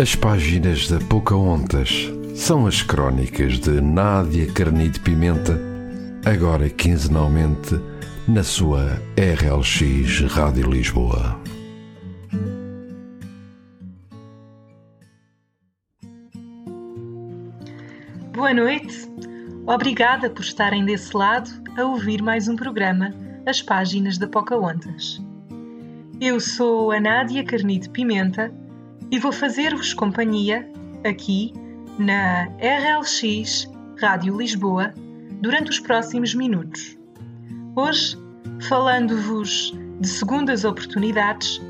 As páginas da Pocahontas são as crónicas de Nádia Carnide Pimenta, agora quinzenalmente na sua RLX Rádio Lisboa. Boa noite. Obrigada por estarem desse lado a ouvir mais um programa As Páginas da Pocahontas. Eu sou a Nádia Carnide Pimenta e vou fazer-vos companhia aqui na RLX Rádio Lisboa durante os próximos minutos. Hoje, falando-vos de segundas oportunidades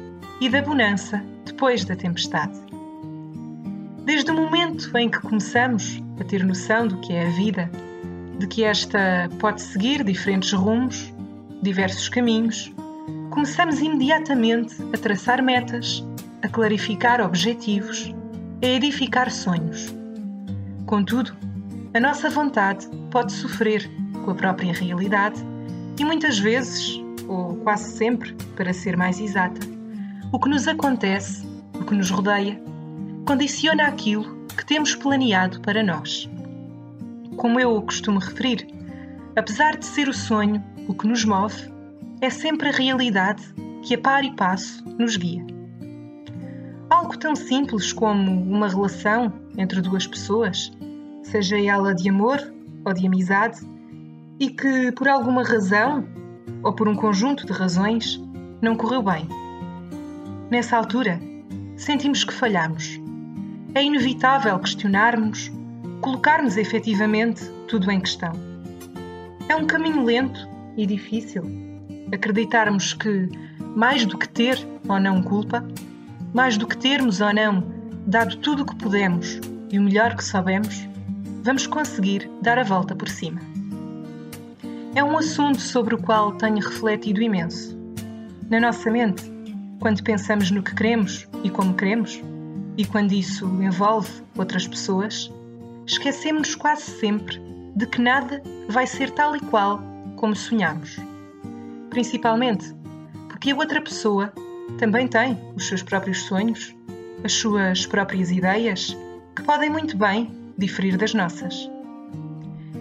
e da bonança depois da tempestade. Desde o momento em que começamos a ter noção do que é a vida, de que esta pode seguir diferentes rumos, diversos caminhos, começamos imediatamente a traçar metas, a clarificar objetivos, a edificar sonhos. Contudo, a nossa vontade pode sofrer com a própria realidade e muitas vezes, ou quase sempre, para ser mais exata, o que nos acontece, o que nos rodeia, condiciona aquilo que temos planeado para nós. Como eu o costumo referir, apesar de ser o sonho o que nos move, é sempre a realidade que a par e passo nos guia. Algo tão simples como uma relação entre duas pessoas, seja ela de amor ou de amizade, e que por alguma razão ou por um conjunto de razões não correu bem. Nessa altura, sentimos que falhamos é inevitável questionarmos, colocarmos efetivamente tudo em questão. É um caminho lento e difícil acreditarmos que, mais do que ter ou não culpa, mais do que termos ou não dado tudo o que podemos e o melhor que sabemos, vamos conseguir dar a volta por cima. É um assunto sobre o qual tenho refletido imenso. Na nossa mente, quando pensamos no que queremos e como queremos, e quando isso envolve outras pessoas, esquecemos-nos quase sempre de que nada vai ser tal e qual como sonhamos. Principalmente porque a outra pessoa também tem os seus próprios sonhos, as suas próprias ideias, que podem muito bem diferir das nossas.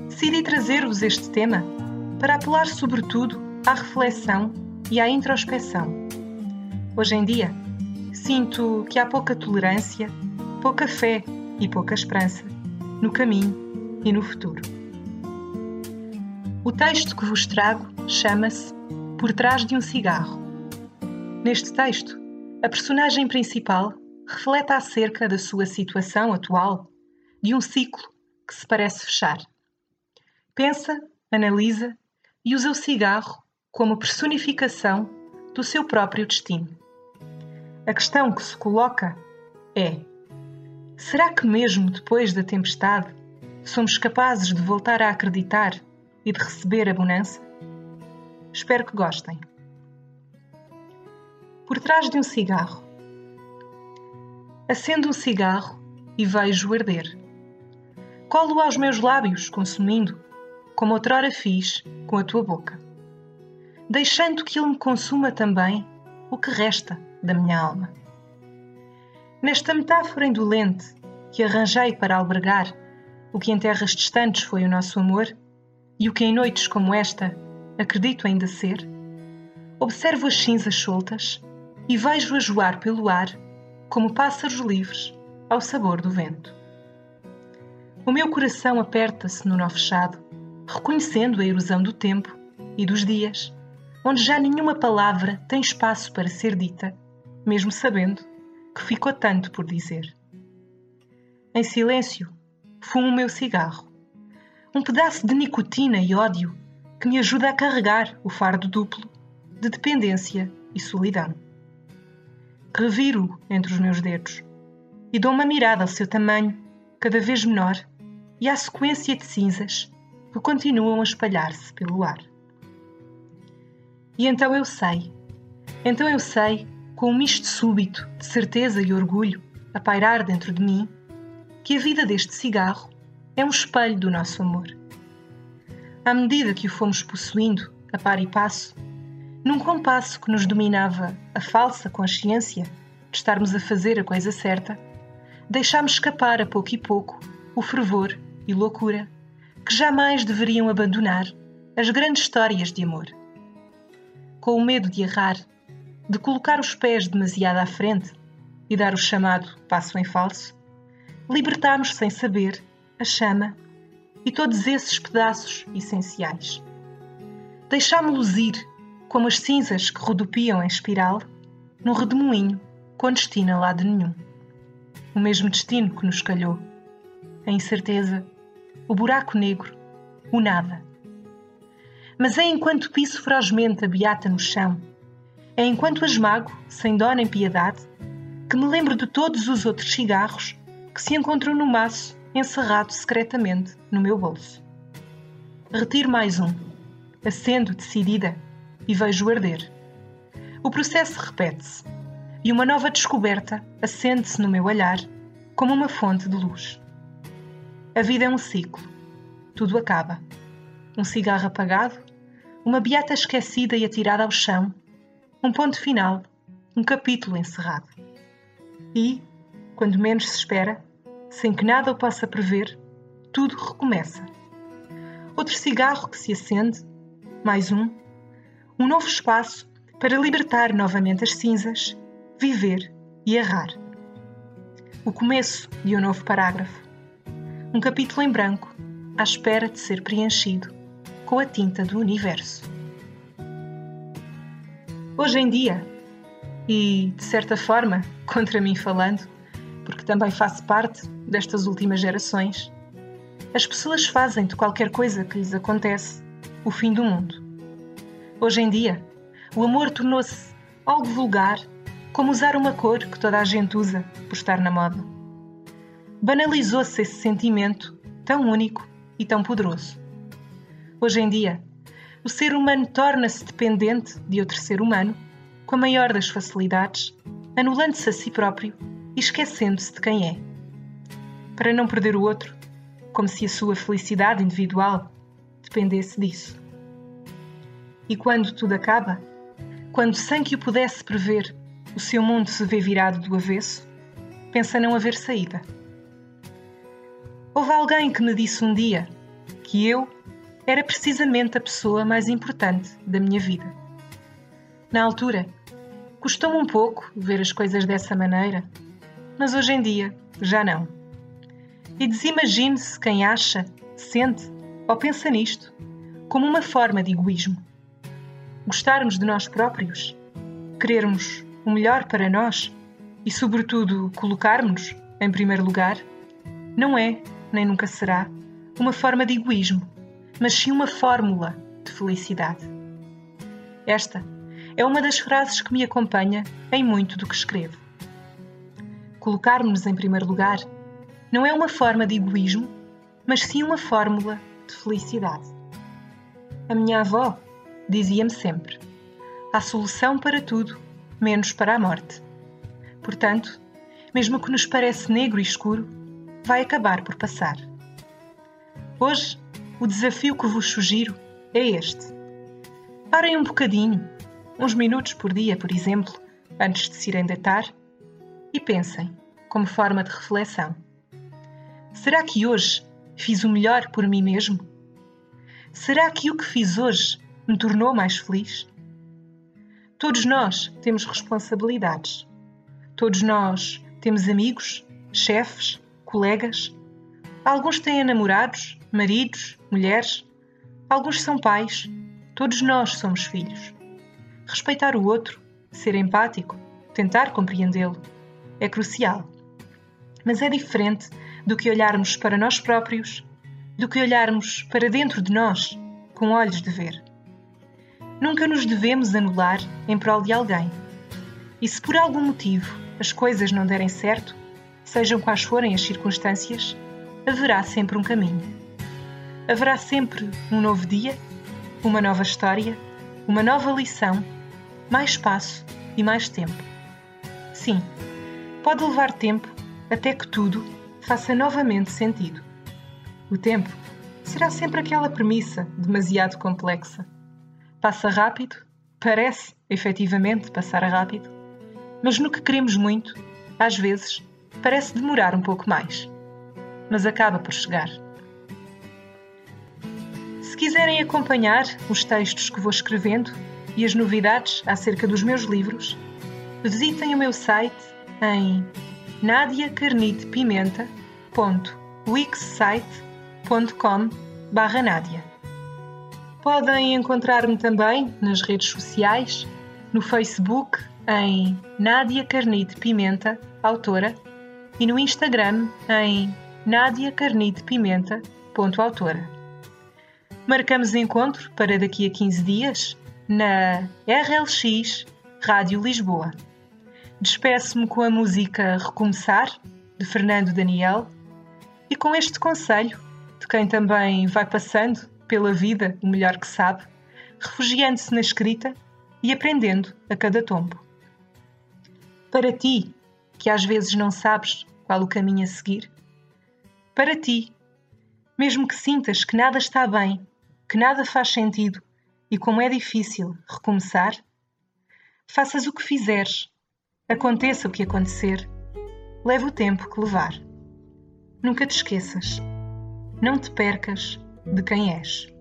Decidi trazer-vos este tema para apelar sobretudo à reflexão e à introspeção. Hoje em dia, Sinto que há pouca tolerância, pouca fé e pouca esperança no caminho e no futuro. O texto que vos trago chama-se Por Trás de um Cigarro. Neste texto, a personagem principal reflete acerca da sua situação atual, de um ciclo que se parece fechar. Pensa, analisa e usa o cigarro como personificação do seu próprio destino. A questão que se coloca é: será que mesmo depois da tempestade somos capazes de voltar a acreditar e de receber a bonança? Espero que gostem. Por trás de um cigarro. Acendo um cigarro e vejo arder. Colo aos meus lábios, consumindo, como outrora fiz com a tua boca, deixando que ele me consuma também o que resta da minha alma. Nesta metáfora indolente que arranjei para albergar o que em terras distantes foi o nosso amor e o que em noites como esta acredito ainda ser, observo as cinzas soltas e vejo-as joar pelo ar como pássaros livres ao sabor do vento. O meu coração aperta-se no nó fechado, reconhecendo a erosão do tempo e dos dias, onde já nenhuma palavra tem espaço para ser dita mesmo sabendo que ficou tanto por dizer. Em silêncio, fumo o meu cigarro. Um pedaço de nicotina e ódio que me ajuda a carregar o fardo duplo de dependência e solidão. Reviro-o entre os meus dedos e dou uma mirada ao seu tamanho, cada vez menor, e à sequência de cinzas que continuam a espalhar-se pelo ar. E então eu sei, então eu sei com um misto súbito de certeza e orgulho a pairar dentro de mim, que a vida deste cigarro é um espelho do nosso amor. À medida que o fomos possuindo, a par e passo, num compasso que nos dominava a falsa consciência de estarmos a fazer a coisa certa, deixámos escapar a pouco e pouco o fervor e loucura que jamais deveriam abandonar as grandes histórias de amor. Com o medo de errar, de colocar os pés demasiado à frente e dar o chamado passo em falso, libertámos sem saber a chama e todos esses pedaços essenciais. Deixámo-los ir como as cinzas que rodopiam em espiral num redemoinho com destino a lado nenhum. O mesmo destino que nos calhou. A incerteza, o buraco negro, o nada. Mas é enquanto piso ferozmente a beata no chão, é enquanto esmago, sem dó nem piedade, que me lembro de todos os outros cigarros que se encontram no maço encerrado secretamente no meu bolso. Retiro mais um, acendo decidida e vejo arder. O processo repete-se e uma nova descoberta acende-se no meu olhar como uma fonte de luz. A vida é um ciclo. Tudo acaba. Um cigarro apagado, uma beata esquecida e atirada ao chão, um ponto final, um capítulo encerrado. E, quando menos se espera, sem que nada o possa prever, tudo recomeça. Outro cigarro que se acende, mais um, um novo espaço para libertar novamente as cinzas, viver e errar. O começo de um novo parágrafo. Um capítulo em branco, à espera de ser preenchido com a tinta do universo. Hoje em dia, e de certa forma, contra mim falando, porque também faço parte destas últimas gerações, as pessoas fazem de qualquer coisa que lhes acontece o fim do mundo. Hoje em dia, o amor tornou-se algo vulgar, como usar uma cor que toda a gente usa por estar na moda. Banalizou-se esse sentimento tão único e tão poderoso. Hoje em dia, o ser humano torna-se dependente de outro ser humano com a maior das facilidades, anulando-se a si próprio e esquecendo-se de quem é. Para não perder o outro, como se a sua felicidade individual dependesse disso. E quando tudo acaba, quando sem que o pudesse prever, o seu mundo se vê virado do avesso, pensa não haver saída. Houve alguém que me disse um dia que eu era precisamente a pessoa mais importante da minha vida. Na altura, custou-me um pouco ver as coisas dessa maneira mas hoje em dia já não. E desimagine-se quem acha, sente ou pensa nisto como uma forma de egoísmo. Gostarmos de nós próprios, querermos o melhor para nós e, sobretudo, colocarmos em primeiro lugar, não é, nem nunca será, uma forma de egoísmo, mas sim uma fórmula de felicidade. Esta é uma das frases que me acompanha em muito do que escrevo colocarmos em primeiro lugar não é uma forma de egoísmo, mas sim uma fórmula de felicidade. A minha avó dizia-me sempre: há solução para tudo, menos para a morte. Portanto, mesmo que nos parece negro e escuro, vai acabar por passar. Hoje, o desafio que vos sugiro é este. Parem um bocadinho, uns minutos por dia, por exemplo, antes de se irem deitar e pensem, como forma de reflexão: será que hoje fiz o melhor por mim mesmo? Será que o que fiz hoje me tornou mais feliz? Todos nós temos responsabilidades. Todos nós temos amigos, chefes, colegas. Alguns têm namorados, maridos, mulheres. Alguns são pais. Todos nós somos filhos. Respeitar o outro, ser empático, tentar compreendê-lo é crucial. Mas é diferente do que olharmos para nós próprios, do que olharmos para dentro de nós com olhos de ver. Nunca nos devemos anular em prol de alguém. E se por algum motivo as coisas não derem certo, sejam quais forem as circunstâncias, haverá sempre um caminho. Haverá sempre um novo dia, uma nova história, uma nova lição, mais espaço e mais tempo. Sim, pode levar tempo até que tudo faça novamente sentido. O tempo será sempre aquela premissa demasiado complexa. Passa rápido, parece efetivamente passar rápido, mas no que queremos muito, às vezes, parece demorar um pouco mais, mas acaba por chegar. Se quiserem acompanhar os textos que vou escrevendo e as novidades acerca dos meus livros, visitem o meu site em nadiacarnitepimenta.wixsite.com barra Nádia. Podem encontrar-me também nas redes sociais, no Facebook em Nádia Carnite Pimenta, autora, e no Instagram em Nádia Carnite Pimenta, ponto autora. Marcamos encontro para daqui a 15 dias na RLX Rádio Lisboa. Despeço-me com a música Recomeçar, de Fernando Daniel, e com este conselho de quem também vai passando pela vida o melhor que sabe, refugiando-se na escrita e aprendendo a cada tombo. Para ti, que às vezes não sabes qual o caminho a seguir, para ti, mesmo que sintas que nada está bem, que nada faz sentido e como é difícil recomeçar, faças o que fizeres Aconteça o que acontecer, leve o tempo que levar. Nunca te esqueças. Não te percas de quem és.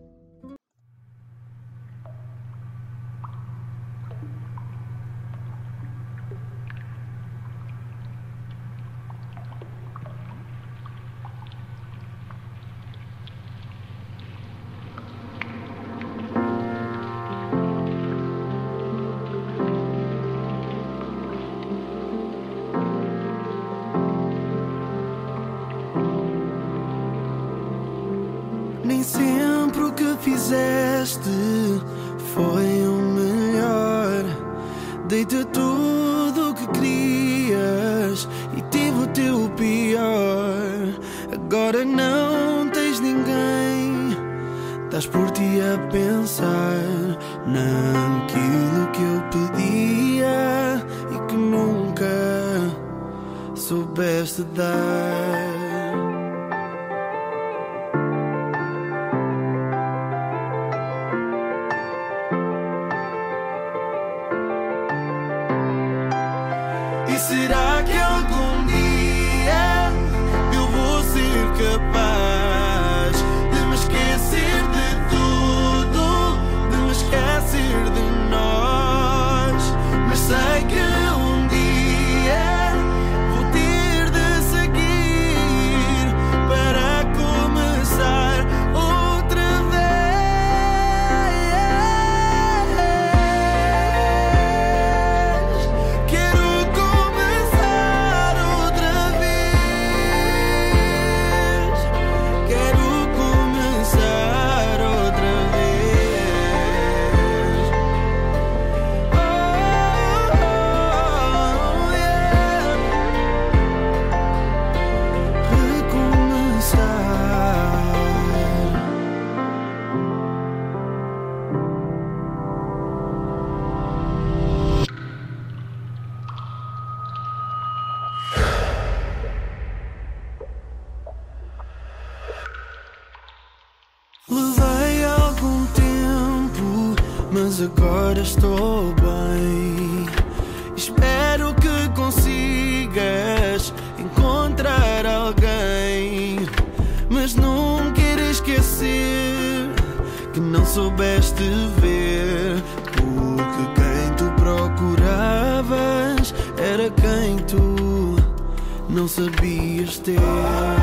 Nem sempre o que fizeste foi o melhor. Dei-te tudo o que querias e tive o teu pior. Agora não tens ninguém. Estás por ti a pensar naquilo que eu pedia e que nunca soubeste dar. Não sabias ter.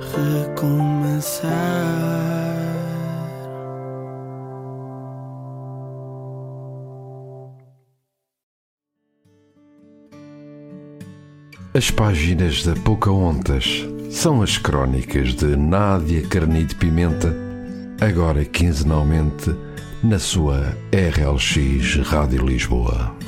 Recomeçar. As páginas da Pocahontas são as crónicas de Nádia Carnide Pimenta, agora quinzenalmente na sua RLX Rádio Lisboa.